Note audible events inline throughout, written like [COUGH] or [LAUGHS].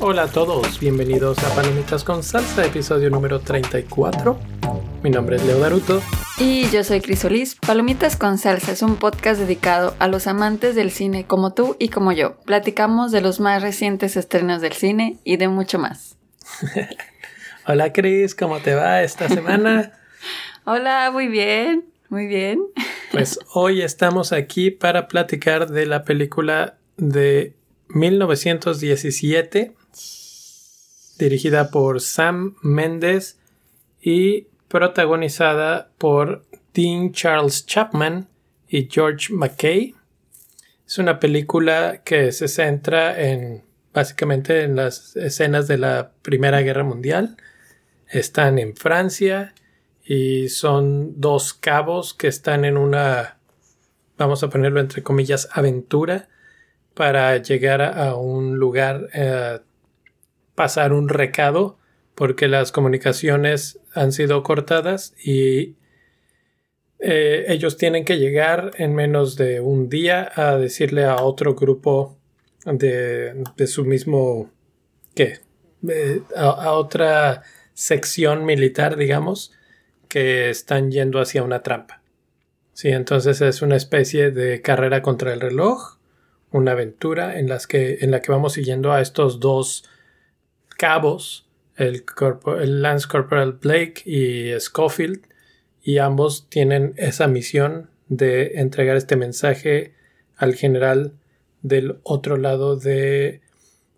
Hola a todos, bienvenidos a Palomitas con Salsa, episodio número 34. Mi nombre es Leo Daruto. Y yo soy Crisolis. Palomitas con Salsa es un podcast dedicado a los amantes del cine como tú y como yo. Platicamos de los más recientes estrenos del cine y de mucho más. [LAUGHS] Hola Cris, ¿cómo te va esta semana? [LAUGHS] Hola, muy bien, muy bien. [LAUGHS] Pues hoy estamos aquí para platicar de la película de 1917 dirigida por Sam Mendes y protagonizada por Dean Charles Chapman y George McKay. Es una película que se centra en básicamente en las escenas de la Primera Guerra Mundial. Están en Francia y son dos cabos que están en una, vamos a ponerlo entre comillas, aventura para llegar a un lugar eh, pasar un recado porque las comunicaciones han sido cortadas y eh, ellos tienen que llegar en menos de un día a decirle a otro grupo de, su mismo ¿qué? a, otra sección militar digamos que están yendo hacia una trampa. Sí entonces es una especie de carrera contra el reloj una aventura en las que en la que vamos siguiendo a estos dos cabos, el, Lance Corporal Blake y Schofield, y ambos tienen esa misión de entregar este mensaje al general del otro lado de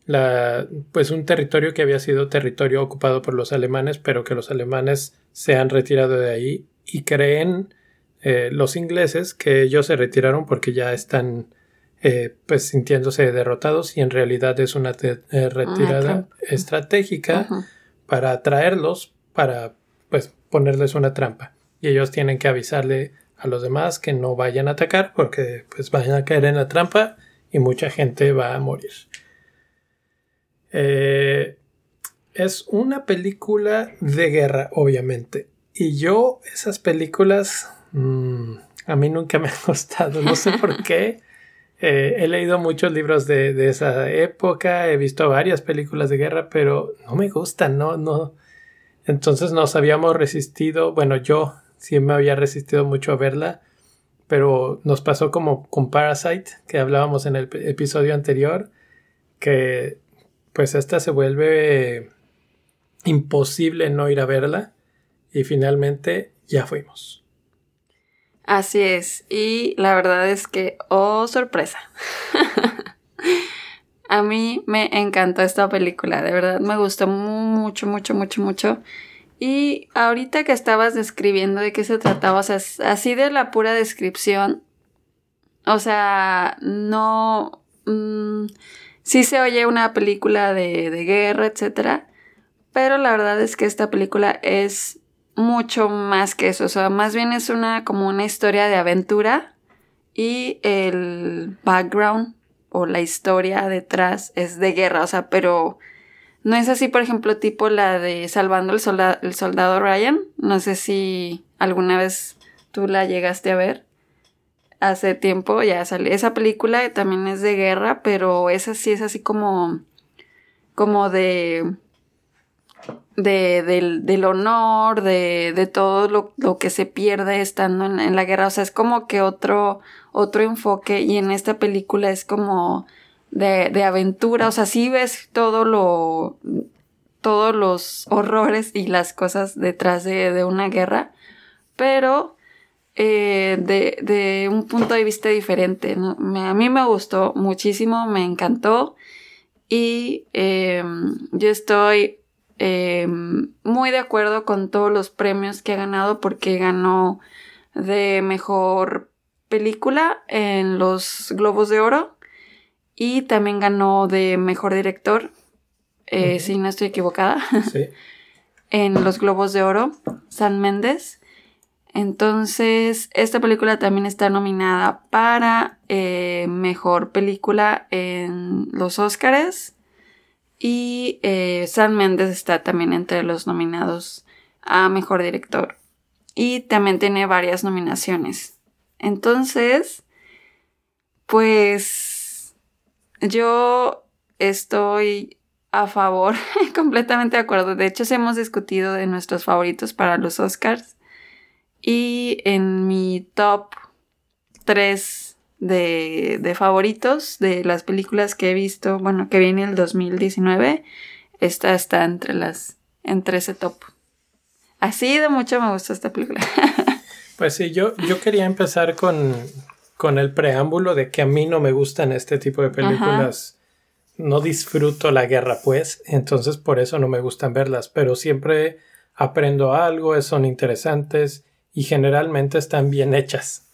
la pues un territorio que había sido territorio ocupado por los alemanes pero que los alemanes se han retirado de ahí y creen eh, los ingleses que ellos se retiraron porque ya están eh, pues sintiéndose derrotados y en realidad es una eh, retirada estratégica para atraerlos, para pues ponerles una trampa. Y ellos tienen que avisarle a los demás que no vayan a atacar porque pues vayan a caer en la trampa y mucha gente va a morir. Eh, es una película de guerra, obviamente. Y yo, esas películas, mm, a mí nunca me [LAUGHS] han gustado. No sé por qué. Eh, he leído muchos libros de, esa época, he visto varias películas de guerra, pero no me gustan, no, no. Entonces nos habíamos resistido, bueno, yo sí me había resistido mucho a verla, pero nos pasó como con Parasite, que hablábamos en el episodio anterior, que pues esta se vuelve imposible no ir a verla y finalmente ya fuimos. Así es, y la verdad es que, oh sorpresa, [LAUGHS] a mí me encantó esta película, de verdad me gustó mucho, mucho, mucho, mucho. Y ahorita que estabas describiendo de qué se trataba, o sea, así de la pura descripción, o sea, no... Mm, sí se oye una película de, de guerra, etcétera, pero la verdad es que esta película es mucho más que eso, o sea, más bien es una como una historia de aventura y el background o la historia detrás es de guerra, o sea, pero no es así, por ejemplo, tipo la de Salvando el Soldado Ryan, no sé si alguna vez tú la llegaste a ver. Hace tiempo ya salió. Esa película también es de guerra, pero esa sí es así como. como de de, del, del, honor, de, de todo lo, lo, que se pierde estando en, la guerra. O sea, es como que otro, otro enfoque y en esta película es como de, de aventura. O sea, sí ves todo lo, todos los horrores y las cosas detrás de, de una guerra, pero eh, de, de, un punto de vista diferente. Me, a mí me gustó muchísimo, me encantó y eh, yo estoy Em, muy de acuerdo con todos los premios que ha ganado porque ganó de mejor película en los Globos de Oro y también ganó de mejor director, eh, si no estoy equivocada, [LAUGHS] en los Globos de Oro, San Méndez. Entonces, esta película también está nominada para eh, mejor película en los Oscars y eh, Sam Mendes está también entre los nominados a Mejor Director. y también tiene varias nominaciones. Entonces, pues yo estoy a favor, [LAUGHS] completamente de acuerdo. De hecho, hemos discutido de nuestros favoritos para los Oscars. Y en mi top 3 de, de, favoritos de las películas que he visto, bueno, que viene el 2019, esta está entre las, entre ese top. Así de mucho me gusta esta película. [LAUGHS] pues sí, yo, yo quería empezar con, con el preámbulo de que a mí no me gustan este tipo de películas. No disfruto la guerra, pues, entonces por eso no me gustan verlas, pero siempre aprendo algo, son interesantes y generalmente están bien hechas.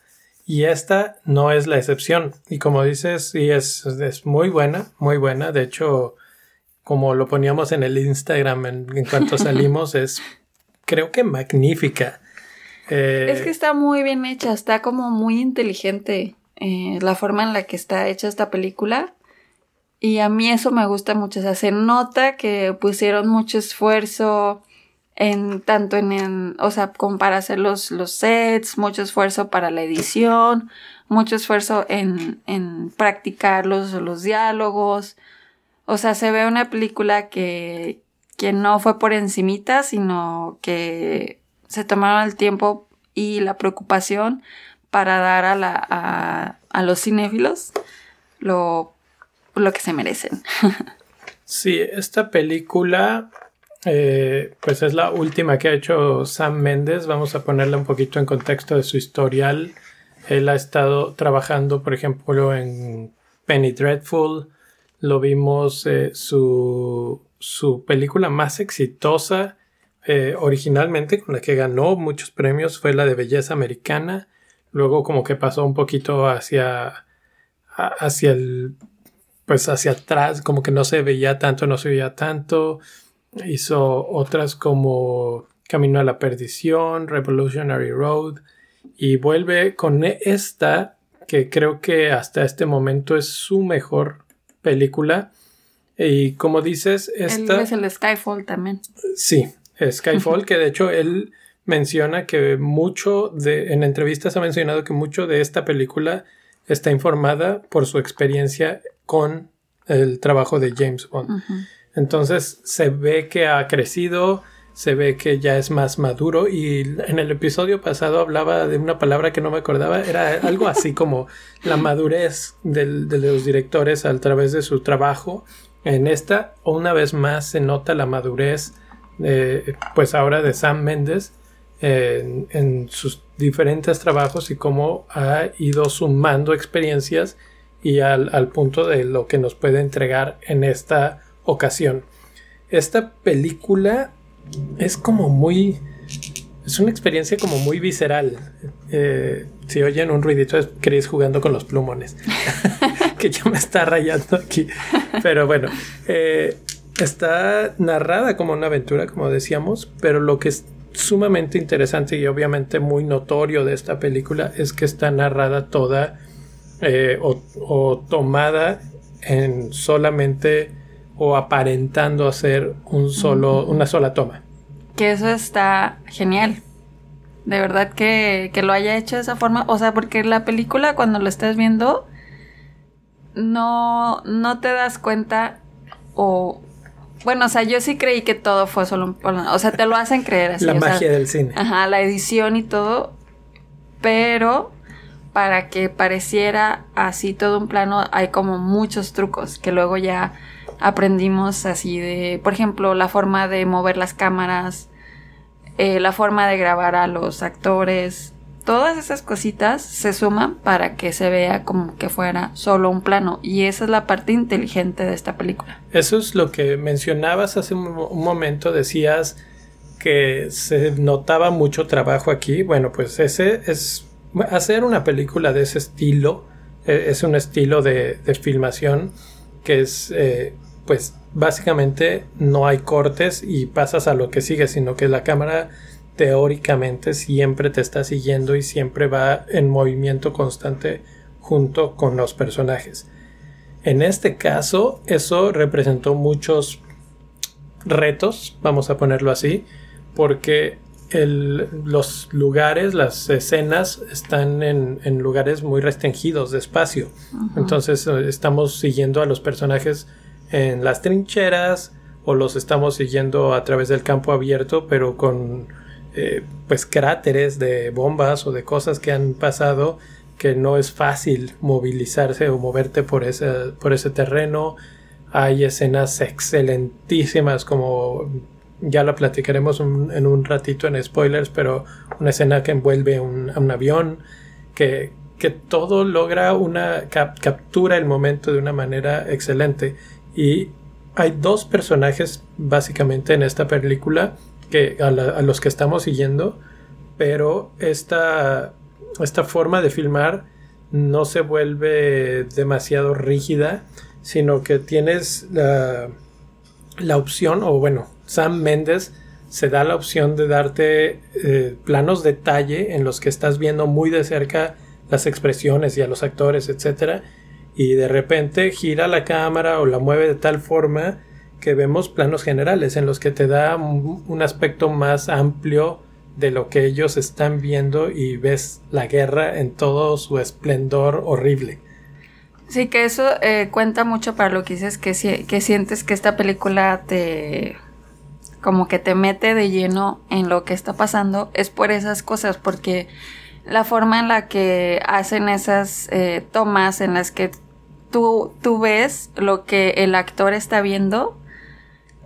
Y esta no es la excepción. Y como dices, sí, es, es muy buena, muy buena. De hecho, como lo poníamos en el Instagram en, cuanto [LAUGHS] salimos, es creo que magnífica. Eh, es que está muy bien hecha, está como muy inteligente eh, la forma en la que está hecha esta película. Y a mí eso me gusta mucho. O sea, se nota que pusieron mucho esfuerzo en tanto en, o sea, para hacer los, los sets, mucho esfuerzo para la edición, mucho esfuerzo en, en practicar los, los diálogos. O sea, se ve una película que, que no fue por encimita, sino que se tomaron el tiempo y la preocupación para dar a, la, a, a los cinéfilos lo, lo que se merecen. [LAUGHS] sí, esta película eh, pues es la última que ha hecho Sam Mendes. Vamos a ponerla un poquito en contexto de su historial. Él ha estado trabajando, por ejemplo, en Penny Dreadful. Lo vimos eh, su, su, película más exitosa eh, originalmente, con la que ganó muchos premios, fue la de Belleza Americana. Luego como que pasó un poquito hacia, hacia el, pues hacia atrás, como que no se veía tanto, no se veía tanto. Hizo otras como Camino a la Perdición, Revolutionary Road y vuelve con esta que creo que hasta este momento es su mejor película. Y como dices, esta... es el Skyfall también. Sí, Skyfall, [LAUGHS] que de hecho él menciona que mucho de, en entrevistas ha mencionado que mucho de esta película está informada por su experiencia con el trabajo de James Bond. Entonces se ve que ha crecido, se ve que ya es más maduro y en el episodio pasado hablaba de una palabra que no me acordaba, era algo así [LAUGHS] como la madurez de los directores a través de su trabajo. En esta, una vez más, se nota la madurez, pues ahora de Sam Mendes en, sus diferentes trabajos y cómo ha ido sumando experiencias y al punto de lo que nos puede entregar en esta ocasión. Esta película es como muy... Es una experiencia como muy visceral. Eh, si oyen un ruidito es Chris jugando con los plumones. [LAUGHS] que ya me está rayando aquí. Pero bueno, eh, está narrada como una aventura, como decíamos, pero lo que es sumamente interesante y obviamente muy notorio de esta película es que está narrada toda eh, o, tomada en solamente o aparentando hacer un solo, una sola toma. Que eso está genial. De verdad que, que, lo haya hecho de esa forma. O sea, porque la película cuando lo estás viendo, no, no te das cuenta o... Bueno, o sea, yo sí creí que todo fue solo un O sea, te lo hacen creer así. [LAUGHS] La magia del cine. Ajá, la edición y todo. Pero para que pareciera así todo un plano, hay como muchos trucos que luego ya aprendimos así de, por ejemplo, la forma de mover las cámaras, eh, la forma de grabar a los actores. Todas esas cositas se suman para que se vea como que fuera solo un plano. Y esa es la parte inteligente de esta película. Eso es lo que mencionabas hace un, momento. Decías que se notaba mucho trabajo aquí. Bueno, pues ese es hacer una película de ese estilo. Eh, es un estilo de, filmación que es eh, pues básicamente no hay cortes y pasas a lo que sigue, sino que la cámara teóricamente siempre te está siguiendo y siempre va en movimiento constante junto con los personajes. En este caso, eso representó muchos retos, vamos a ponerlo así, porque los lugares, las escenas están en, lugares muy restringidos de espacio. Entonces eh, estamos siguiendo a los personajes en las trincheras o los estamos siguiendo a través del campo abierto, pero con eh, pues cráteres de bombas o de cosas que han pasado que no es fácil movilizarse o moverte por ese, por ese terreno. Hay escenas excelentísimas como ya lo platicaremos en un ratito en spoilers, pero una escena que envuelve un, un avión, que, que, todo logra una captura el momento de una manera excelente. Y hay dos personajes básicamente en esta película que a, los que estamos siguiendo, pero esta, esta forma de filmar no se vuelve demasiado rígida, sino que tienes la, la opción, o bueno, Sam Mendes se da la opción de darte eh, planos detalle en los que estás viendo muy de cerca las expresiones y a los actores, etc. Y de repente gira la cámara o la mueve de tal forma que vemos planos generales en los que te da un aspecto más amplio de lo que ellos están viendo y ves la guerra en todo su esplendor horrible. Sí, que eso eh, cuenta mucho para lo que dices, que, sientes que esta película te como que te mete de lleno en lo que está pasando, es por esas cosas, porque la forma en la que hacen esas eh, tomas en las que tú, tú ves lo que el actor está viendo,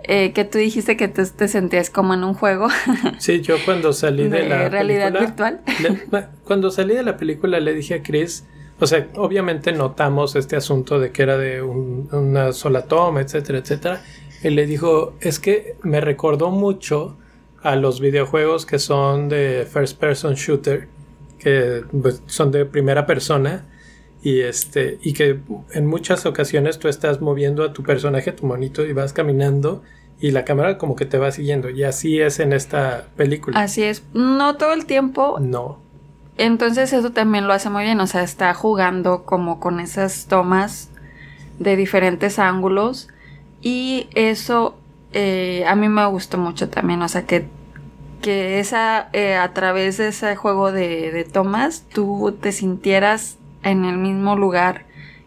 eh, que tú dijiste que te, te, sentías como en un juego. [LAUGHS] Sí, yo cuando salí de, la realidad virtual. cuando salí de la película le dije a Chris, o sea, obviamente notamos este asunto de que era de una sola toma, etcétera, etcétera. Él le dijo, es que me recordó mucho a los videojuegos que son de first person shooter, que pues, son de primera persona y este y que en muchas ocasiones tú estás moviendo a tu personaje, tu monito y vas caminando y la cámara como que te va siguiendo y así es en esta película. Así es, no todo el tiempo. No. Entonces eso también lo hace muy bien, o sea, está jugando como con esas tomas de diferentes ángulos y eso eh, a mí me gustó mucho también, o sea, que, que esa, eh, a través de ese juego de, de tomas, tú te sintieras en el mismo lugar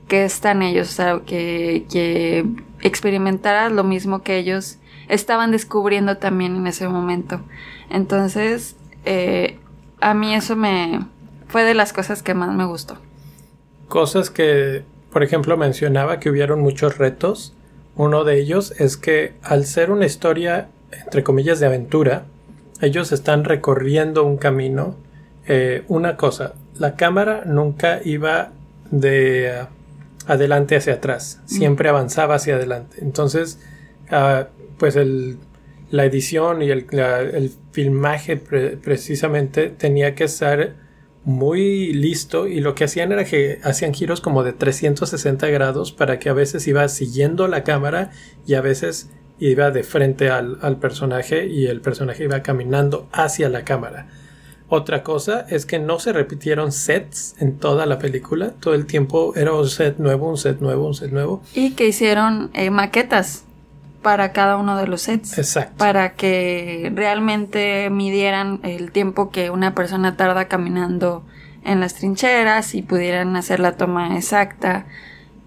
que están ellos, o sea, que, que experimentaras lo mismo que ellos estaban descubriendo también en ese momento. Entonces, eh, a mí eso me fue de las cosas que más me gustó. Cosas que, por ejemplo, mencionaba que hubieron muchos retos uno de ellos es que al ser una historia, entre comillas, de aventura, ellos están recorriendo un camino. Eh, una cosa, la cámara nunca iba de adelante hacia atrás, siempre avanzaba hacia adelante. Entonces, ah, pues el, la edición y el, el filmaje precisamente tenía que ser muy listo y lo que hacían era que hacían giros como de 360 grados para que a veces iba siguiendo la cámara y a veces iba de frente al, personaje y el personaje iba caminando hacia la cámara. Otra cosa es que no se repitieron sets en toda la película. Todo el tiempo era un set nuevo, un set nuevo, un set nuevo. Y que hicieron eh, maquetas para cada uno de los sets. Exacto. Para que realmente midieran el tiempo que una persona tarda caminando en las trincheras y pudieran hacer la toma exacta.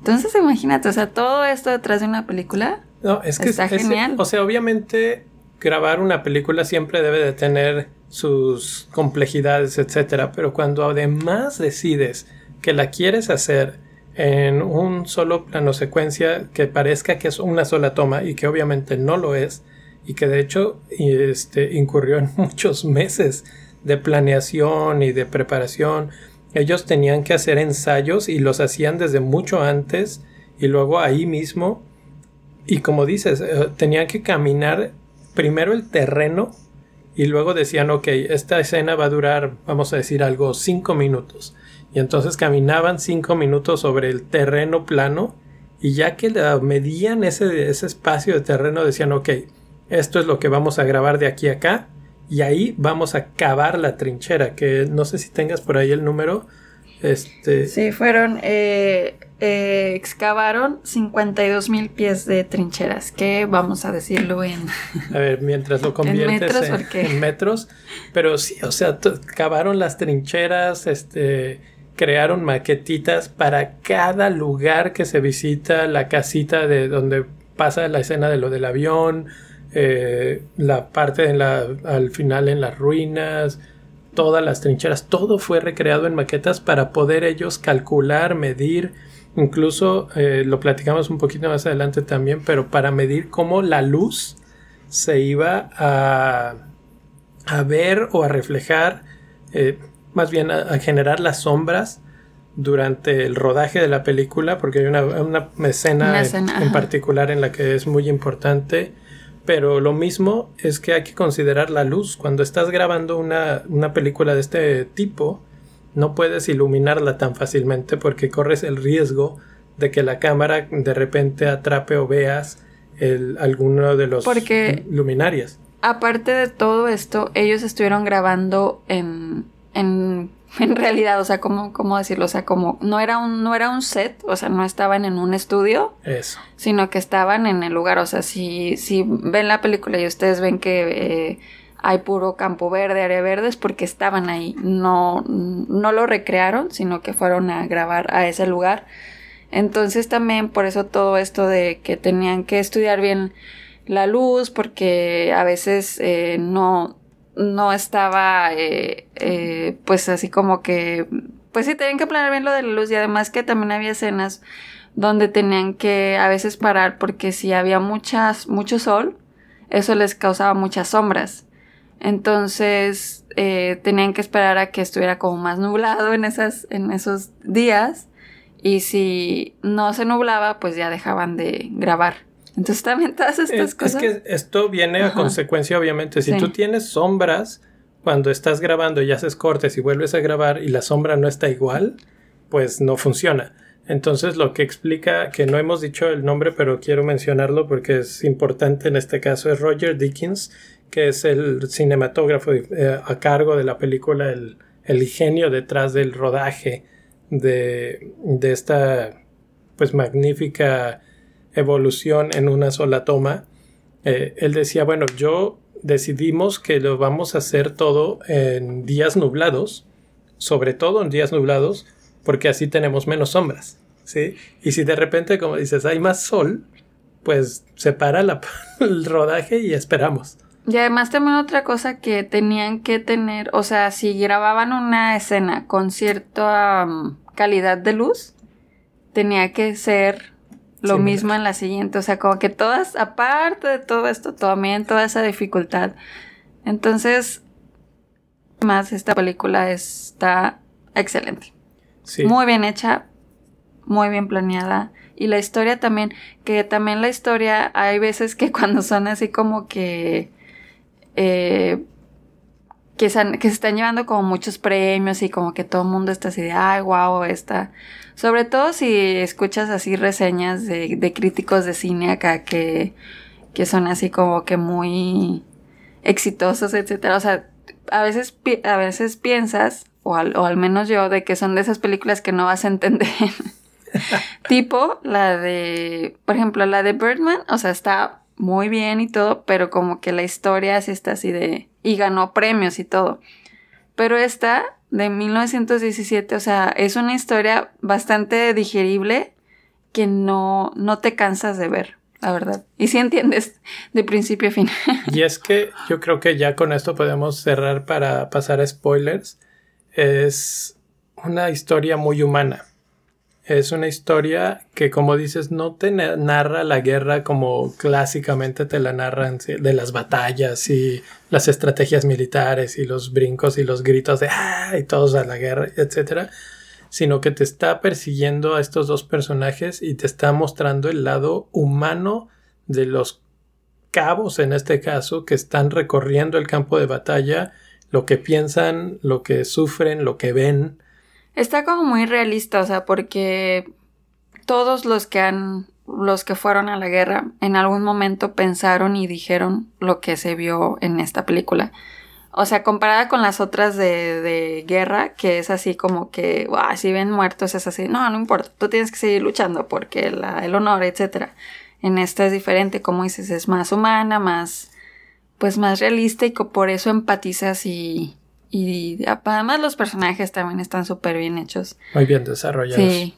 Entonces, imagínate, o sea, todo esto detrás de una película. No, es que está genial. o sea, obviamente grabar una película siempre debe de tener sus complejidades, etcétera, pero cuando además decides que la quieres hacer en un solo plano secuencia que parezca que es una sola toma y que obviamente no lo es y que de hecho este, incurrió en [LAUGHS] muchos meses de planeación y de preparación. Ellos tenían que hacer ensayos y los hacían desde mucho antes y luego ahí mismo. Y como dices, eh, tenían que caminar primero el terreno y luego decían, ok, esta escena va a durar, vamos a decir algo, cinco minutos. Y entonces caminaban cinco minutos sobre el terreno plano y ya que medían ese, ese espacio de terreno decían, ok, esto es lo que vamos a grabar de aquí a acá y ahí vamos a cavar la trinchera, que no sé si tengas por ahí el número, Este, Sí, fueron, eh, eh, excavaron 52 mil pies de trincheras, que vamos a decirlo en... A ver, mientras lo [LAUGHS] conviertes metros, en, ¿por qué? en metros, pero sí, o sea, cavaron las trincheras, este, crearon maquetitas para cada lugar que se visita, la casita de donde pasa la escena de lo del avión, eh, la parte en la, al final en las ruinas, todas las trincheras, todo fue recreado en maquetas para poder ellos calcular, medir, incluso eh, lo platicamos un poquito más adelante también, pero para medir cómo la luz se iba a, a ver o a reflejar, eh, más bien a, a generar las sombras durante el rodaje de la película, porque hay una, una escena, Una en- escena, en, ajá. particular en la que es muy importante. Pero lo mismo es que hay que considerar la luz. Cuando estás grabando una, una película de este tipo, no puedes iluminarla tan fácilmente porque corres el riesgo de que la cámara de repente atrape o veas el, alguno de los Porque- luminarias. Aparte de todo esto, ellos estuvieron grabando en, en, [LAUGHS] en realidad, o sea, ¿cómo, ¿cómo decirlo? O sea, como no era, un, no era un set, o sea, no estaban en un estudio, Eso. sino que estaban en el lugar. O sea, si, si ven la película y ustedes ven que eh, hay puro campo verde, área verde, es porque estaban ahí. No, no lo recrearon, sino que fueron a grabar a ese lugar. Entonces también por eso todo esto de que tenían que estudiar bien la luz, porque a veces eh, no, no estaba eh, eh, pues así como que, pues sí, tenían que planear bien lo de la luz y además que también había escenas donde tenían que a veces parar porque si había muchas, mucho sol, eso les causaba muchas sombras. Entonces eh, tenían que esperar a que estuviera como más nublado en, esas, en esos días y si no se nublaba pues ya dejaban de grabar. Entonces también todas estas Es, es cosas... que esto viene a consecuencia, obviamente. Si Sí. tú tienes sombras cuando estás grabando y haces cortes y vuelves a grabar y la sombra no está igual, pues no funciona. Entonces lo que explica, que no hemos dicho el nombre, pero quiero mencionarlo porque es importante en este caso, es Roger Dickens, que es el cinematógrafo eh, a cargo de la película, el, el genio detrás del rodaje de, de esta pues magnífica evolución en una sola toma. Eh, él decía, bueno, yo decidimos que lo vamos a hacer todo en días nublados, sobre todo en días nublados, porque así tenemos menos sombras, ¿sí? Y si de repente, como dices, hay más sol, pues se para [LAUGHS] el rodaje y esperamos. Y además también otra cosa que tenían que tener, o sea, si grababan una escena con cierta um, calidad de luz, tenía que ser lo mismo en la siguiente, o sea, como que todas, aparte de todo esto, también toda esa dificultad. Entonces, más esta película está excelente. Sí. Muy bien hecha, muy bien planeada. Y la historia también, que también la historia, hay veces que [LAUGHS] cuando son así como que... eh, que, se, que se están llevando como muchos premios y como que todo el mundo está así de, ay, wow, esta. Sobre todo si escuchas así reseñas de, de críticos de cine acá que, que son así como que muy exitosos, etcétera. O sea, a veces, a veces piensas, o al, o al menos yo, de que son de esas películas que no vas a entender. [LAUGHS] tipo la de, por ejemplo, la de Birdman, o sea, está muy bien y todo, pero como que la historia sí está así de... y ganó premios y todo. Pero esta, de 1917, o sea, es una historia bastante digerible que no, no te cansas de ver, la verdad. Y si entiendes de principio a fin. [LAUGHS] Y es que yo creo que ya con esto podemos cerrar para pasar a spoilers. Es una historia muy humana. Es una historia que, como dices, no te na- narra la guerra como clásicamente te la narran de las batallas y las estrategias militares y los brincos y los gritos de ¡ah! y todos a la guerra, etcétera, sino que te está persiguiendo a estos dos personajes y te está mostrando el lado humano de los cabos en este caso que están recorriendo el campo de batalla, lo que piensan, lo que sufren, lo que ven. Está como muy realista, o sea, porque todos los que han, los que fueron a la guerra, en algún momento pensaron y dijeron lo que se vio en esta película. O sea, comparada con las otras de, de guerra, que es así como que, wow, si ven muertos es así, no, no importa, tú tienes que seguir luchando porque la, el honor, etc. En esta es diferente, como dices, es más humana, más, pues más realista y por eso empatizas y, y además los personajes también están súper bien hechos. Muy bien desarrollados. Sí.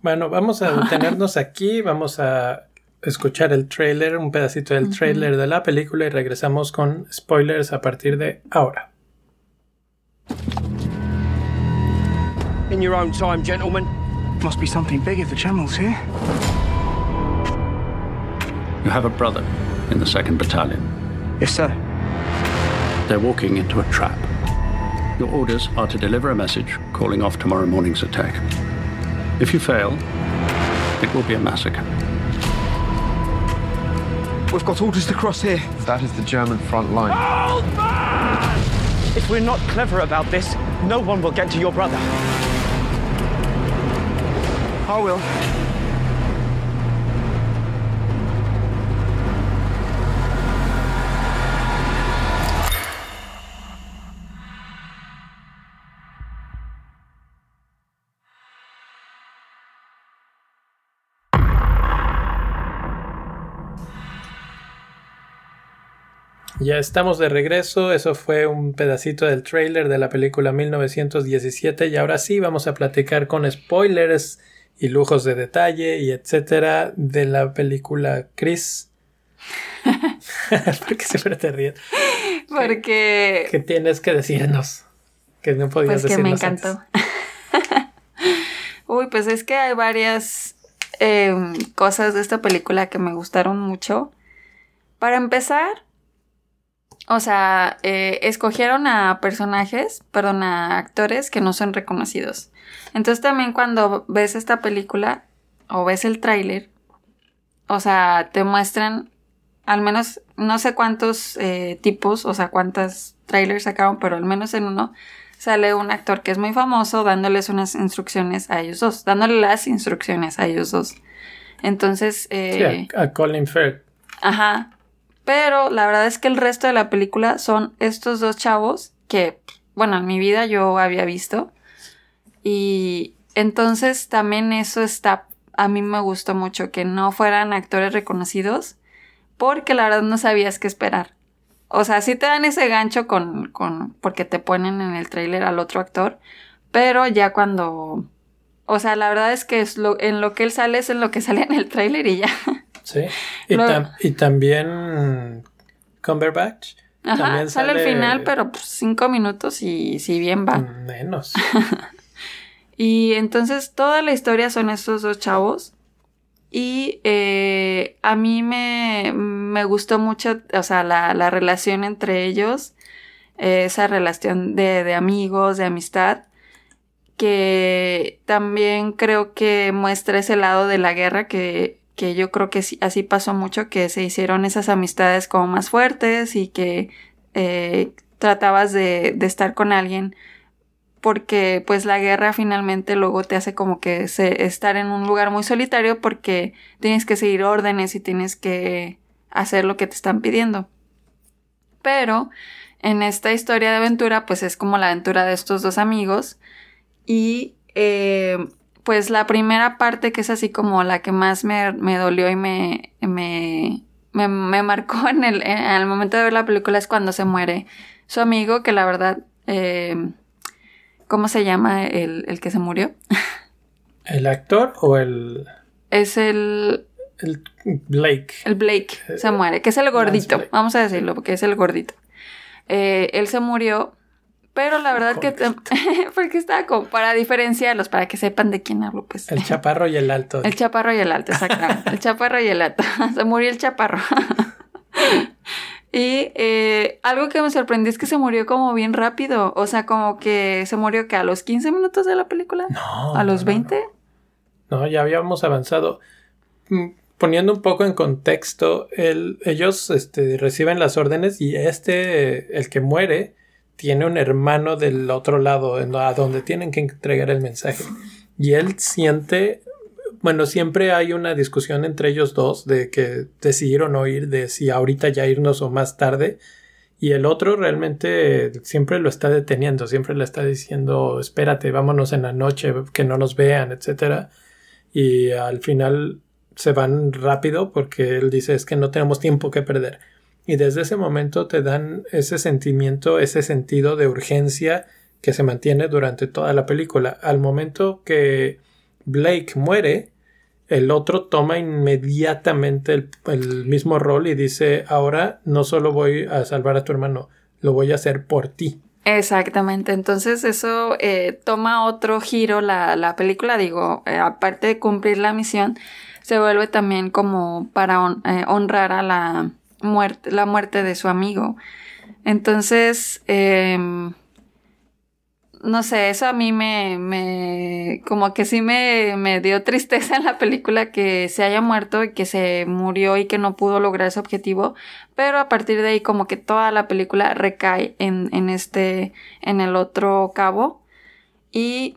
Bueno, vamos a [LAUGHS] detenernos aquí, vamos a escuchar el trailer, un pedacito del trailer de la película y regresamos con spoilers a partir de ahora. In your own time, gentlemen. Must be something big if the General's here. You have a brother in the second battalion. Yes, sir. They're walking into a trap. Your orders are to deliver a message calling off tomorrow morning's attack. If you fail, it will be a massacre. We've got orders to cross here. That is the German front line. Hold back! If we're not clever about this, no one will get to your brother. I will. Ya estamos de regreso, eso fue un pedacito del trailer de la película 1917 y ahora sí vamos a platicar con spoilers y lujos de detalle y etcétera de la película Chris. [LAUGHS] [LAUGHS] ¿Por qué siempre te ríes? Porque... ¿Qué tienes que decirnos? Que no podías pues que me encantó. [LAUGHS] Uy, pues es que hay varias em, cosas de esta película que me gustaron mucho. Para empezar, o sea, eh, escogieron a personajes, perdón, a actores que no son reconocidos. Entonces también cuando ves esta película o ves el tráiler, o sea, te muestran al menos no sé cuántos eh, tipos, o sea, cuántas trailers sacaron, pero al menos en uno sale un actor que es muy famoso dándoles unas instrucciones a ellos dos, dándole las instrucciones a ellos dos. Entonces... Eh, sí, a Colin Firth. Ajá. Pero la verdad es que el resto de la película son estos dos chavos que, bueno, en mi vida yo había visto. Y entonces también eso está, a mí me gustó mucho, que no fueran actores reconocidos, porque la verdad no sabías qué esperar. O sea, sí te dan ese gancho con, con porque te ponen en el tráiler al otro actor, pero ya cuando... O sea, la verdad es que es lo, en lo que él sale es en lo que sale en el tráiler y ya. [LAUGHS] Sí. Y, también Cumberbatch. Ajá, sale, al final, pero pues, cinco minutos y si bien va. Menos. [LAUGHS] y entonces toda la historia son estos dos chavos. Y eh, a mí me, me, gustó mucho, o sea, la, la relación entre ellos, esa relación de, de amigos, de amistad que también creo que muestra ese lado de la guerra que que yo creo que así pasó mucho, que se hicieron esas amistades como más fuertes y que eh, tratabas de, estar con alguien porque pues la guerra finalmente luego te hace como que estar en un lugar muy solitario porque tienes que seguir órdenes y tienes que hacer lo que te están pidiendo. Pero en esta historia de aventura pues es como la aventura de estos dos amigos y eh, pues la primera parte que es así como la que más me, dolió y me, me, me, marcó [LAUGHS] en el, en momento de ver la película es cuando se muere su amigo, que la verdad, eh, ¿cómo se llama el, que se murió? [LAUGHS] ¿El actor o el...? Es el... El Blake. El Blake se eh, muere, que es el gordito, vamos a decirlo, porque es el gordito. Eh, él se murió pero la verdad que... [LAUGHS] porque está como para diferenciarlos, para que sepan de quién hablo, pues. El chaparro y el alto. El chaparro y el alto, exactamente. [LAUGHS] el chaparro y el alto. [LAUGHS] se murió el chaparro. y eh, algo que me sorprendió es que se murió como bien rápido. O sea, como que se murió que a los 15 minutos de la película. No. ¿A los 20? No, ya habíamos avanzado. Mm, poniendo un poco en contexto, ellos este, reciben las órdenes y este, el que muere, tiene un hermano del otro lado, a donde tienen que entregar el mensaje. Y él siente, bueno, siempre hay una discusión entre ellos dos de que decidir o ir, de si ahorita ya irnos o más tarde. y el otro realmente siempre lo está deteniendo, siempre le está diciendo, espérate, vámonos en la noche, que no nos vean, etc. Y al final se van rápido porque él dice es que no tenemos tiempo que perder. Y desde ese momento te dan ese sentimiento, ese sentido de urgencia que se mantiene durante toda la película. Al momento que Blake muere, el otro toma inmediatamente el, mismo rol y dice, ahora no solo voy a salvar a tu hermano, lo voy a hacer por ti. Exactamente, entonces eso eh, toma otro giro la, la película, digo, eh, aparte de cumplir la misión, se vuelve también como para eh, honrar a la muerte, la muerte de su amigo. Entonces, em, no sé, eso a mí me, me como que sí me, me, dio tristeza en la película que se haya muerto y que se murió y que no pudo lograr ese objetivo, pero a partir de ahí como que toda la película recae en, en este, en el otro cabo y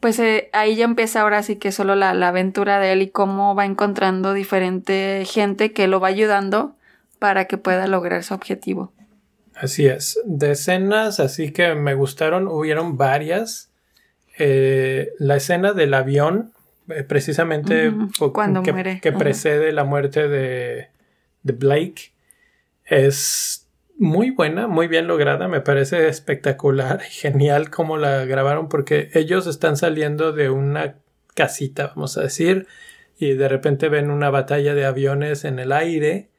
pues eh, ahí ya empieza ahora sí que solo la, la aventura de él y cómo va encontrando diferente gente que lo va ayudando para que pueda lograr su objetivo. Así es. De escenas así que me gustaron, hubieron varias. Eh, la escena del avión, eh, precisamente Cuando que, muere. que precede la muerte de, de, Blake, es muy buena, muy bien lograda. Me parece espectacular y genial cómo la grabaron porque ellos están saliendo de una casita, vamos a decir, y de repente ven una batalla de aviones en el aire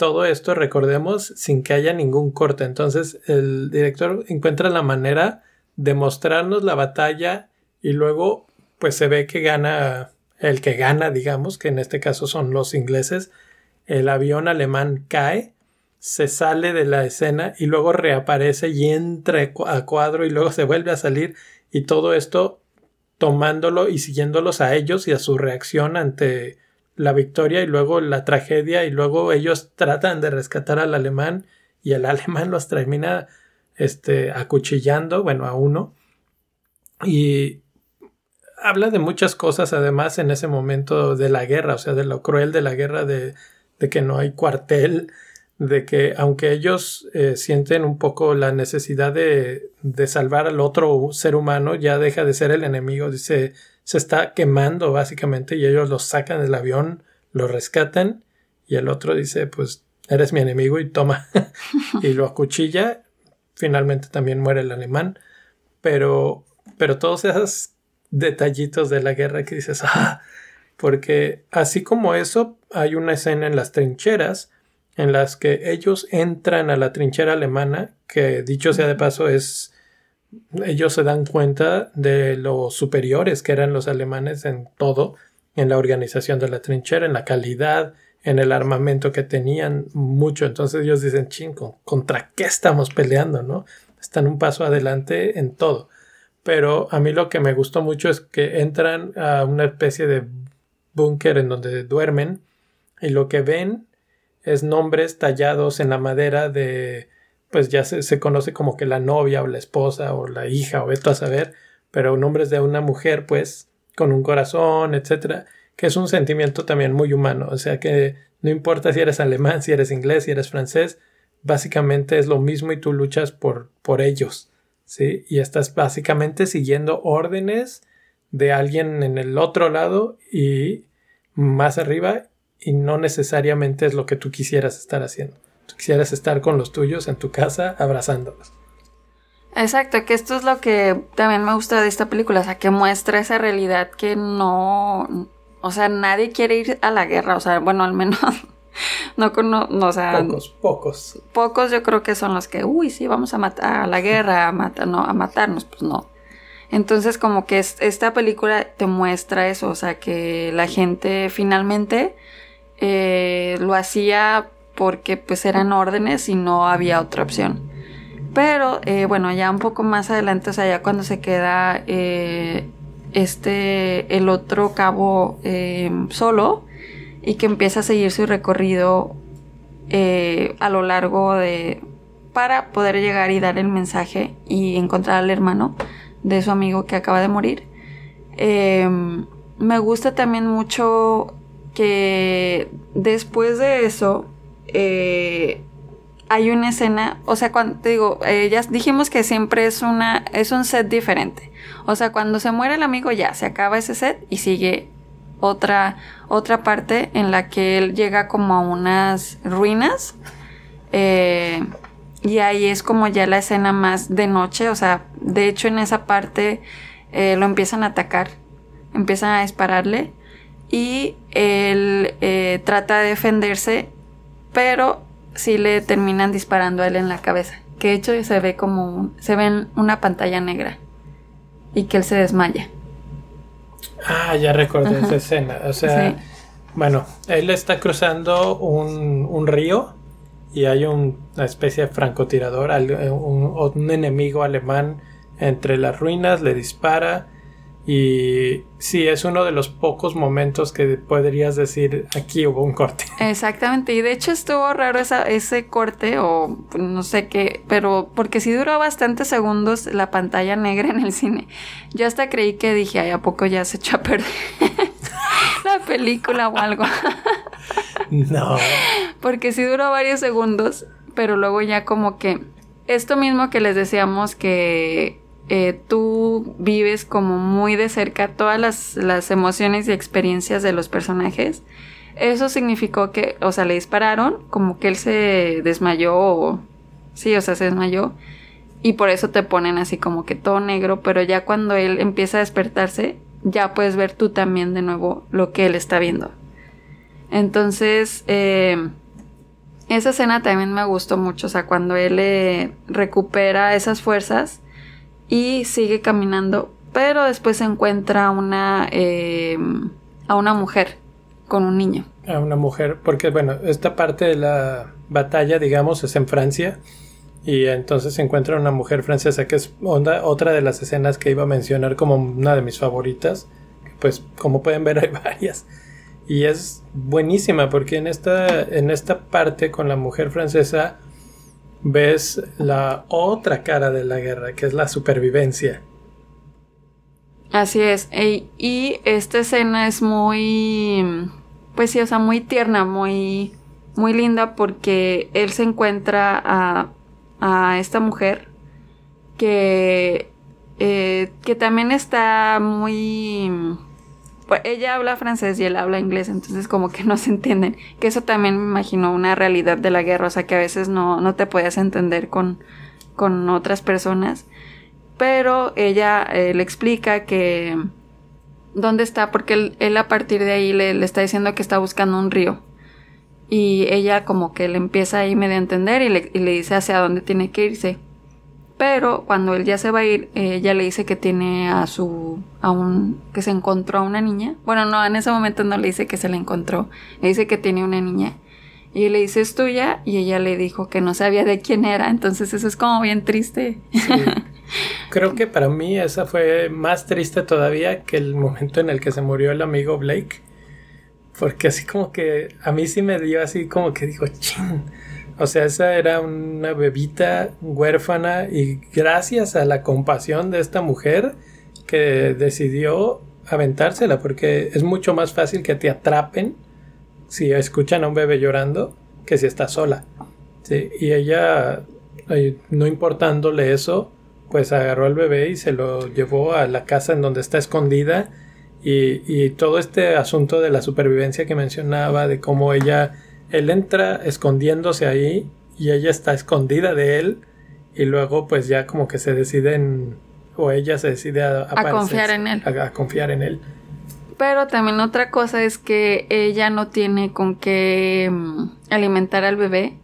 todo esto, recordemos, sin que haya ningún corte. Entonces el director encuentra la manera de mostrarnos la batalla y luego pues se ve que gana el que gana, digamos, que en este caso son los ingleses. El avión alemán cae, se sale de la escena y luego reaparece y entra a cuadro y luego [LAUGHS] se vuelve a salir y todo esto tomándolo y siguiéndolos a ellos y a su reacción ante la victoria y luego la tragedia y luego ellos tratan de rescatar al alemán y el [LAUGHS] alemán los termina este, acuchillando, bueno, a uno. Y habla de muchas cosas además en ese momento de la guerra, o sea, de lo cruel de la guerra, de, de que no hay cuartel, de que aunque ellos eh, sienten un poco la necesidad de, de, salvar al otro ser humano, ya deja de ser el enemigo, dice, se está quemando básicamente y ellos lo sacan del avión, lo rescatan y el otro dice, pues eres mi enemigo y toma [LAUGHS] y lo acuchilla. Finalmente también muere el alemán, pero, pero todos esos detallitos de la guerra que dices, ah, porque así como eso, hay una escena en las trincheras en las que ellos entran a la trinchera alemana, que dicho sea de paso es ellos se dan cuenta de los superiores que eran los alemanes en todo, en la organización de la trinchera, en la calidad, en el armamento que tenían, mucho. Entonces ellos dicen, chingo, ¿contra qué estamos peleando? ¿No? Están un paso adelante en todo. Pero a mí lo que me gustó mucho es que entran a una especie de búnker en donde duermen y lo que ven es nombres tallados en la madera de pues ya se, conoce como que la novia o la esposa o la hija o esto a saber, pero nombres de una mujer pues con un corazón, etcétera, que es un sentimiento también muy humano, o sea que no importa si eres alemán, si eres inglés, si eres francés, básicamente es lo mismo y tú luchas por, por ellos, ¿sí? Y estás básicamente siguiendo órdenes de alguien en el otro lado y más arriba y no necesariamente es lo que tú quisieras estar haciendo quisieras estar con los tuyos en tu casa abrazándolos. Exacto, que esto es lo que también me gusta de esta película, o sea, que muestra esa realidad que no, o sea, nadie quiere ir a la guerra, o sea, bueno, al menos [LAUGHS] no con, o sea, pocos, pocos. Pocos yo creo que son los que, uy, sí, vamos a matar a la guerra, a, matar, no, a matarnos, pues no. Entonces como que esta película te muestra eso, o sea, que la gente finalmente eh, lo hacía porque pues eran órdenes y no había otra opción. Pero eh, bueno, ya un poco más adelante, o sea, ya cuando se queda eh, este, el otro cabo em, solo y que empieza a seguir su recorrido eh, a lo largo de... para poder llegar y dar el mensaje y encontrar al hermano de su amigo que acaba de morir. Me gusta también mucho que después de eso eh, hay una escena, o sea, cuando digo, eh, ya dijimos que siempre es una, es un set diferente. O sea, cuando se muere el amigo ya se acaba ese set y sigue otra, otra parte en la que él llega como a unas ruinas. Eh, y ahí es como ya la escena más de noche. O sea, de hecho en esa parte eh, lo empiezan a atacar. Empiezan a dispararle. Y él trata de defenderse. Pero sí le terminan disparando a él en la cabeza. Que de hecho se ve como se ve en una pantalla negra. Y que él se desmaya. Ah, ya recordé esa escena. O sea, bueno, él está cruzando un, río y hay una especie de francotirador, un, un enemigo alemán entre las ruinas, le dispara y sí, es uno de los pocos momentos que podrías decir aquí hubo un corte. [LAUGHS] Exactamente, y de hecho estuvo raro esa, ese corte o no sé qué, pero porque sí duró bastantes segundos la pantalla negra en el cine. Yo hasta creí que dije, ay, ¿a poco ya se echó a perder [LAUGHS] la película o algo? [LAUGHS] no. Porque sí duró varios segundos, pero luego ya como que esto mismo que les decíamos que eh, tú vives como muy de cerca todas las, emociones y experiencias de los personajes. Eso significó que, o sea, le dispararon, como que él se desmayó, o, sí, o sea, se desmayó, y por eso te ponen así como que todo negro, pero ya cuando él empieza a despertarse, ya puedes ver tú también de nuevo lo que él está viendo. Entonces, eh, esa escena también me gustó mucho, o sea, cuando él eh, recupera esas fuerzas y sigue caminando, pero después se encuentra una, em, a una mujer con un niño. A una mujer, porque bueno, esta parte de la batalla, digamos, es en Francia. Y entonces se encuentra una mujer francesa que es otra de las escenas que iba a mencionar como una de mis favoritas. Pues como pueden ver [LAUGHS] hay varias. Y es buenísima porque en esta, en esta parte con la mujer francesa ves la otra cara de la guerra, que es la supervivencia. Así es. y esta escena es muy, pues sí, o sea, muy tierna, muy, muy linda porque él se encuentra a, a esta mujer que, eh, que también está muy pues ella habla francés y él habla inglés, entonces como que no se entienden. Que eso también me imagino una realidad de la guerra, o sea que a veces no, no te puedes entender con, con otras personas. Pero ella eh, le explica que dónde está, porque él, a partir de ahí le, le, está diciendo que está buscando un río. Y ella como que le empieza ahí medio a entender y le, y le dice hacia dónde tiene que irse. Pero cuando él ya se va a ir, ella le dice que tiene a su, a un, que se encontró a una niña. Bueno, no, en ese momento no le dice que se la encontró, le dice que tiene una niña. Y le dice es tuya y ella le dijo que no sabía de quién era, entonces eso es como bien triste. [LAUGHS] Creo que para mí esa fue más triste todavía que el momento en el que se murió el amigo Blake. Porque así como que a mí sí me dio así como que dijo, ching o sea, esa era una bebita huérfana y gracias a la compasión de esta mujer que decidió aventársela porque es mucho más fácil que te atrapen si escuchan a un bebé llorando que si está sola. Y ella, no importándole eso, pues agarró al bebé y se lo llevó a la casa en donde está escondida y, y todo este asunto de la supervivencia que mencionaba, de cómo ella él entra escondiéndose ahí y ella está escondida de él y luego pues ya como que se deciden o ella se decide a, confiar en él. A, confiar en él. Pero también otra cosa es que ella no tiene con qué mm, alimentar al bebé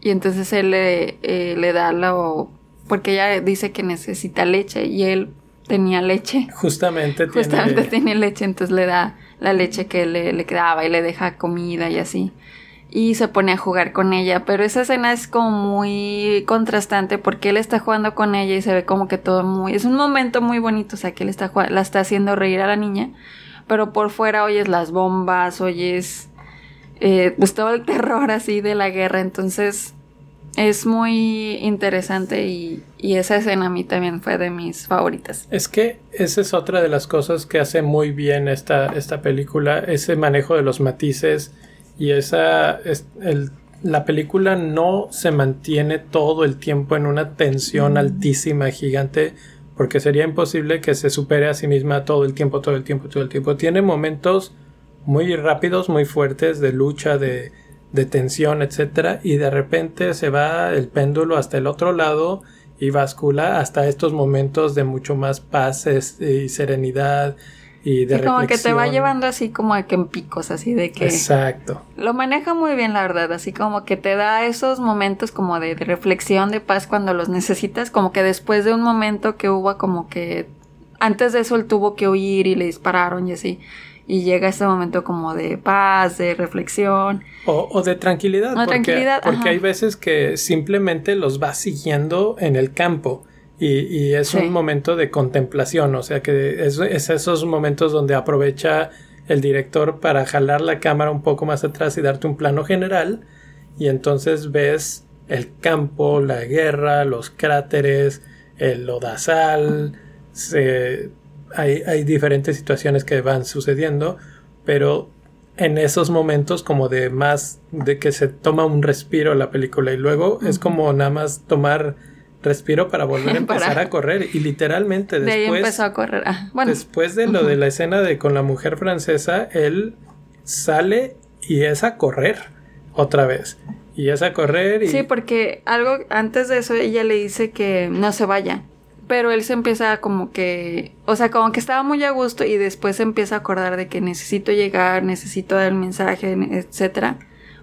y entonces él le, eh, le da lo... porque ella dice que necesita leche y él tenía leche. Justamente tiene... Justamente [LAUGHS] tiene leche, entonces le da la leche que le, le quedaba y le deja comida y así y se pone a jugar con ella, pero esa escena es como muy contrastante porque él está jugando con ella y se ve como que todo muy es un momento muy bonito, o sea, que él está la está haciendo reír a la niña, pero por fuera oyes las bombas, oyes eh, pues todo el [LAUGHS] terror así de la guerra, entonces es muy interesante y, y, esa escena a mí también fue de mis favoritas. Es que esa es otra de las cosas que hace muy bien esta, esta película, ese manejo de los matices y esa es el la película no se mantiene todo el tiempo en una tensión altísima, gigante, porque sería imposible que se supere a sí misma todo el tiempo, todo el tiempo, todo el tiempo. Tiene momentos muy rápidos, muy fuertes de lucha, de, de tensión, etcétera, y de repente se va el péndulo hasta el otro lado y bascula hasta estos momentos de mucho más paz y serenidad y de como que te va llevando así como a que en picos, así de que... Exacto. Lo maneja muy bien, la verdad, así como que te da esos momentos como de, de, reflexión, de paz cuando los necesitas, como que después de un momento que hubo como que... Antes de eso él tuvo que huir y le dispararon y así y llega ese momento como de paz, de reflexión. O, de tranquilidad. porque, tranquilidad. Porque hay veces que simplemente los va siguiendo en el campo. Y, es un momento de contemplación, o sea que es, esos momentos donde aprovecha el director para jalar la cámara un poco más atrás y darte un plano general y entonces ves el campo, la guerra, los cráteres, el lodazal, se, hay, diferentes situaciones que van sucediendo, pero en esos momentos como de más de que se toma un respiro la película y luego es como nada más tomar respiro para volver a [LAUGHS] empezar a correr. Y literalmente después empezó a correr. Ah, después de lo de la escena de con la mujer francesa él sale y es a correr otra vez. Y es a correr y sí porque algo antes de eso ella le dice que no se vaya pero él se empieza como que, o sea, como que estaba muy a gusto y después se empieza a acordar de que necesito llegar, necesito dar el mensaje, etcétera.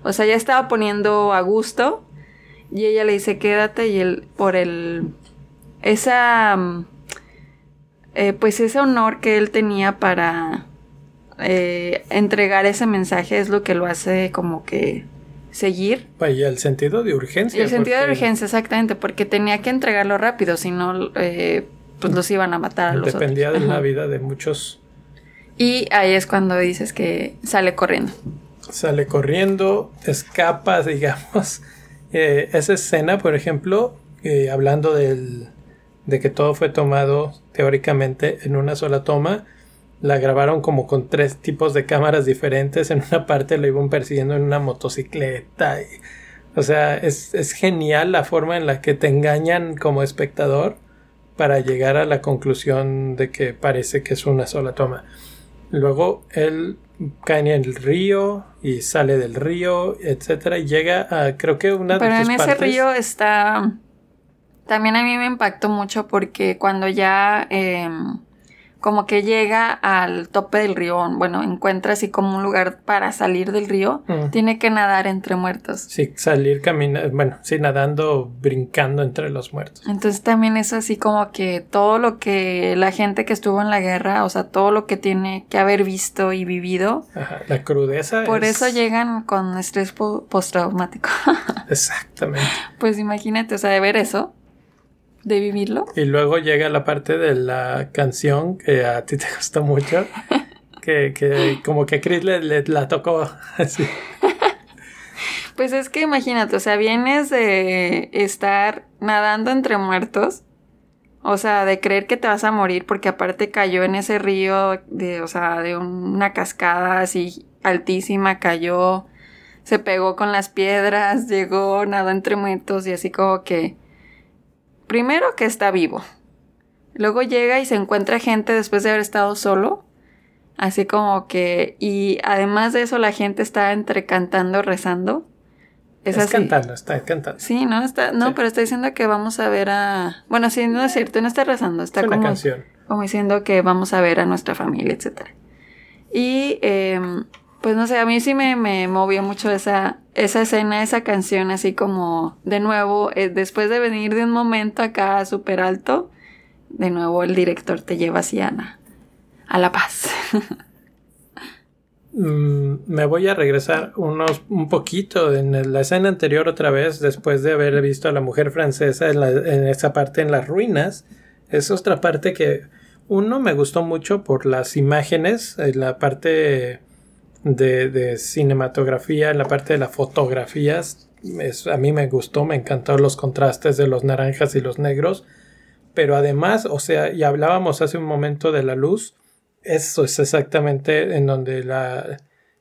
O sea, ya estaba poniendo a gusto y ella le dice quédate y él por el esa eh, pues ese honor que él tenía para eh, entregar ese mensaje es lo que lo hace como que seguir. Y el sentido de urgencia. el sentido de urgencia, exactamente, porque tenía que entregarlo rápido, si no, eh, pues los iban a matar a los Dependía de la vida de muchos. Y ahí es cuando dices que sale corriendo. Sale corriendo, escapa, [LAUGHS] digamos. Eh, esa escena, por ejemplo, eh, hablando de que todo fue tomado teóricamente en una sola toma, la grabaron como con tres tipos de cámaras diferentes. En una parte lo iban persiguiendo en una motocicleta. o sea, es, es, genial la forma en la que te engañan como espectador para llegar a la conclusión de que parece que es una sola toma. Luego él cae en el río y sale del río, etcétera, y llega a creo que una Pero de en ese río está también a mí me impactó mucho porque cuando ya em, como que llega al tope del río, bueno, encuentra así como un lugar para salir del río, mm. tiene que nadar entre muertos. Sí, salir caminando, bueno, sí, nadando, brincando entre los muertos. Entonces también es así como que todo lo que la gente que estuvo en la guerra, o sea, todo lo que tiene que haber visto y vivido. Ajá, la crudeza. Por eso llegan con estrés postraumático. [LAUGHS] Exactamente. Pues imagínate, o sea, de ver eso de vivirlo. Y luego llega la parte de la canción que a ti te gustó mucho, [LAUGHS] que, que como que Chris le, la tocó [LAUGHS] así. [LAUGHS] Pues es que imagínate, o sea, vienes de estar nadando entre muertos, o sea, de creer que te vas a morir porque aparte cayó en ese río de, o sea, de una cascada así altísima, cayó, se pegó con las piedras, llegó, nadó entre muertos y así como que primero que está vivo. Luego llega y se encuentra gente después de haber estado solo. Así como que, y además de eso la gente está entre cantando, rezando. Es, cantando, está cantando. Sí, no, está, no, pero está diciendo que vamos a ver a, bueno, sí, no es cierto, no está rezando, está como, canción. como diciendo que vamos a ver a nuestra familia, etcétera. Y eh, pues no sé, a mí sí me, me movió mucho esa, esa escena, esa canción, así como de nuevo, eh, después de venir de un momento acá súper alto, de nuevo el director te lleva así a, a la paz. [LAUGHS] Mm, me voy a regresar unos, un poquito en la escena anterior otra vez, después de haber visto a la mujer francesa en, en esa parte en las ruinas. Es otra parte que uno me gustó mucho por las imágenes, en la parte de, cinematografía, en la parte de las fotografías, a mí me gustó, me encantó los contrastes de los naranjas y los negros, pero además, o sea, y hablábamos hace un momento de la luz, eso es exactamente en donde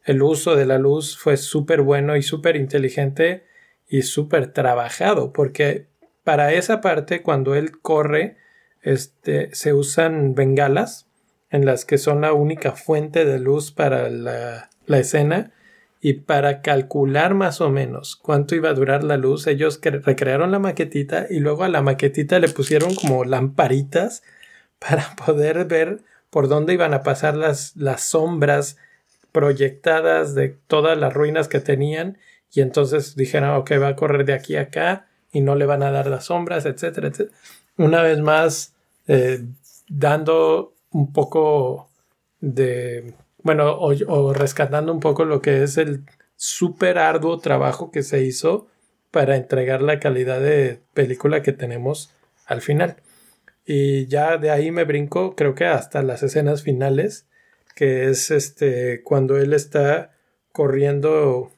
el uso de la luz fue súper bueno y súper inteligente y súper trabajado, porque para esa parte, cuando él corre, este, se usan bengalas en las que son la única fuente de luz para la, la escena y para calcular más o menos cuánto iba a durar la luz, ellos recrearon la maquetita y luego a la maquetita le pusieron como lamparitas [LAUGHS] para poder ver por dónde iban a pasar las, las sombras proyectadas de todas las ruinas que tenían y entonces dijeron, ok, va a correr de aquí a acá y no le van a dar las sombras, etcétera, etcétera. Una vez más, eh, dando un poco de, bueno, o, rescatando un poco lo que es el súper arduo trabajo que se hizo para entregar la calidad de película que tenemos al final. Y ya de ahí me brinco, creo que hasta las escenas finales, que es este cuando él está corriendo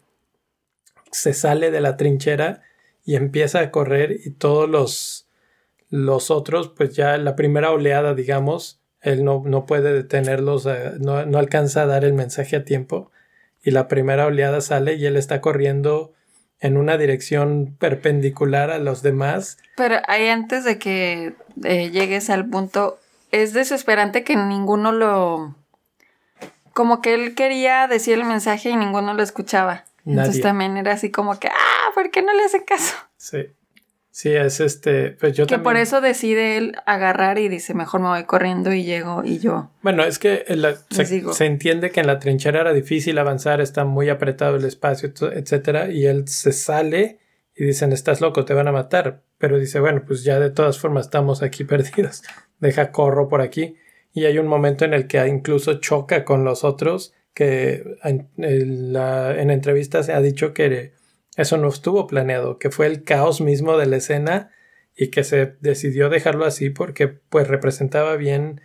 se sale de la trinchera y empieza a correr y todos los, los otros, pues ya la primera oleada, digamos, él no, no puede detenerlos, eh, no, no, alcanza a dar el mensaje a tiempo y la primera oleada sale y él está corriendo en una dirección perpendicular a los demás. Pero ahí antes de que eh, llegues al punto, es desesperante que ninguno lo... Como que él quería decir el mensaje y ninguno lo escuchaba. Entonces también era así como que, ah, ¿por qué no le hace caso? Sí. Sí, es este, pues yo que por eso decide él agarrar y dice, mejor me voy corriendo y llego y yo. Bueno, es que se, entiende que en la trinchera era difícil avanzar, está muy apretado el espacio, etcétera, y él se sale y dicen, estás loco, te van a matar. Pero dice, bueno, pues ya de todas formas estamos aquí [LAUGHS] perdidos, deja corro por aquí. Y hay un momento en el que incluso choca con los otros que en, en entrevistas ha dicho que eso no estuvo planeado, que fue el caos mismo de la escena y que se decidió dejarlo así porque pues representaba bien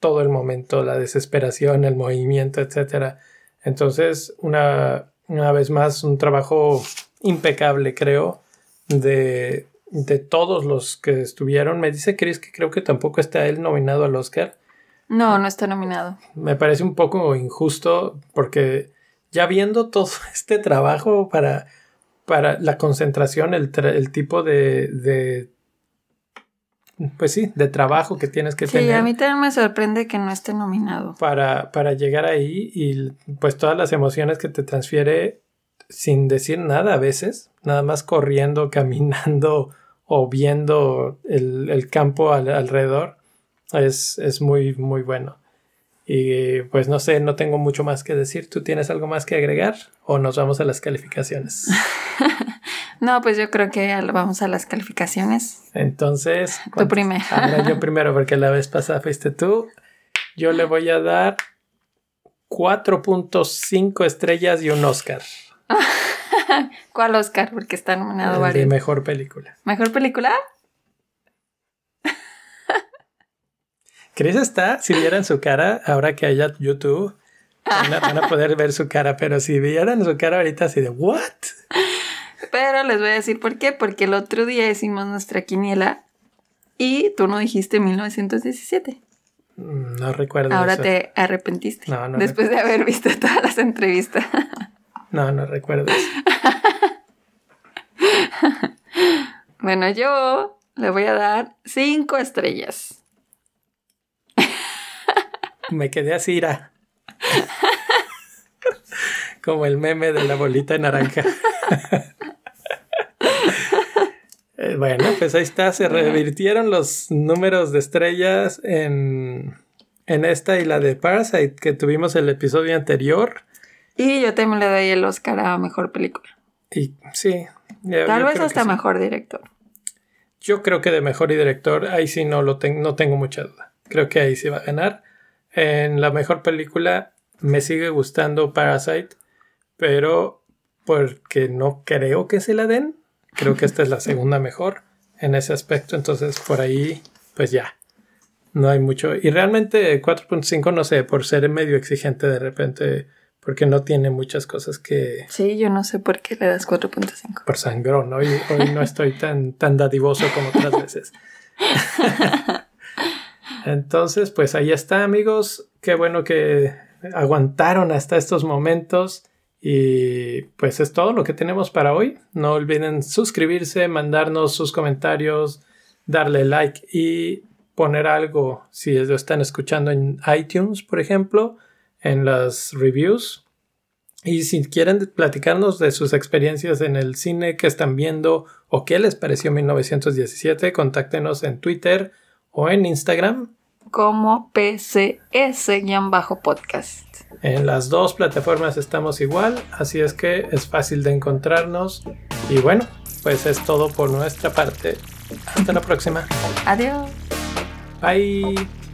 todo el momento, la desesperación, el movimiento, etc. Entonces, una, una vez más, un trabajo impecable, creo, de, de todos los que estuvieron. Me dice Chris que creo que tampoco está él nominado al Oscar. No, no está nominado. Me parece un poco injusto porque ya viendo todo [LAUGHS] este trabajo para, para la concentración, el, el tipo de, de, pues sí, de trabajo que tienes que tener. Sí, a mí también me sorprende que no esté nominado. Para, para llegar ahí y pues todas las emociones que te transfiere sin decir nada a veces, nada más corriendo, [LAUGHS] caminando o viendo el, el campo alrededor es, es muy, muy bueno. Y pues no sé, no tengo mucho más que decir. ¿Tú tienes algo más que agregar o nos vamos a las calificaciones? [LAUGHS] no, pues yo creo que vamos a las calificaciones. Entonces, tú primero. yo primero porque la vez pasada fuiste tú. Yo le voy a dar 4.5 estrellas y un Oscar. [LAUGHS] ¿Cuál Oscar? Porque está nominado varios. De mejor película. ¿Mejor película? Chris está, si vieran su cara, ahora que haya YouTube, van a, poder ver su cara, pero si vieran su cara ahorita así de, ¿what? Pero les voy a decir por qué, porque el otro día hicimos nuestra quiniela y tú no dijiste 1917. Mm, no recuerdo. Ahora te arrepentiste. No, no Después de haber visto todas las entrevistas. [LAUGHS] No, no recuerdo eso. [LAUGHS] bueno, yo le voy a dar cinco estrellas. Me quedé así, ira. Como el meme de la bolita de naranja. Eh, bueno, pues ahí está. Se revirtieron los números de estrellas en, en esta y la de Parasite que tuvimos el episodio anterior. Y yo también le doy el Oscar a mejor película. Y sí. Tal vez hasta mejor director. Yo creo que de mejor y director, ahí sí no lo tengo, no tengo mucha duda. Creo que ahí sí va a ganar. En la mejor película me sigue gustando Parasite, pero porque no creo que se la den. Creo que esta es la segunda mejor en ese aspecto. Entonces, por ahí, pues ya. No hay mucho. Y realmente 4.5, no sé, por ser medio exigente de repente, porque no tiene muchas cosas que. Sí, yo no sé por qué le das 4.5. Por sangrón. Hoy, hoy no estoy tan, tan dadivoso como otras veces. [LAUGHS] Entonces, pues ahí está, amigos. Qué bueno que, aguantaron hasta estos momentos. Y pues es todo lo que tenemos para hoy. No olviden suscribirse, mandarnos sus comentarios, darle like y poner algo si lo están escuchando en iTunes, por ejemplo, en las reviews. Y si quieren platicarnos de sus experiencias en el cine que están viendo o qué les pareció 1917, contáctenos en Twitter o en Instagram. Como PCS-podcast. En las dos plataformas estamos igual, así es que es fácil de encontrarnos. Y bueno, pues es todo por nuestra parte. Hasta la próxima. Adiós. Bye.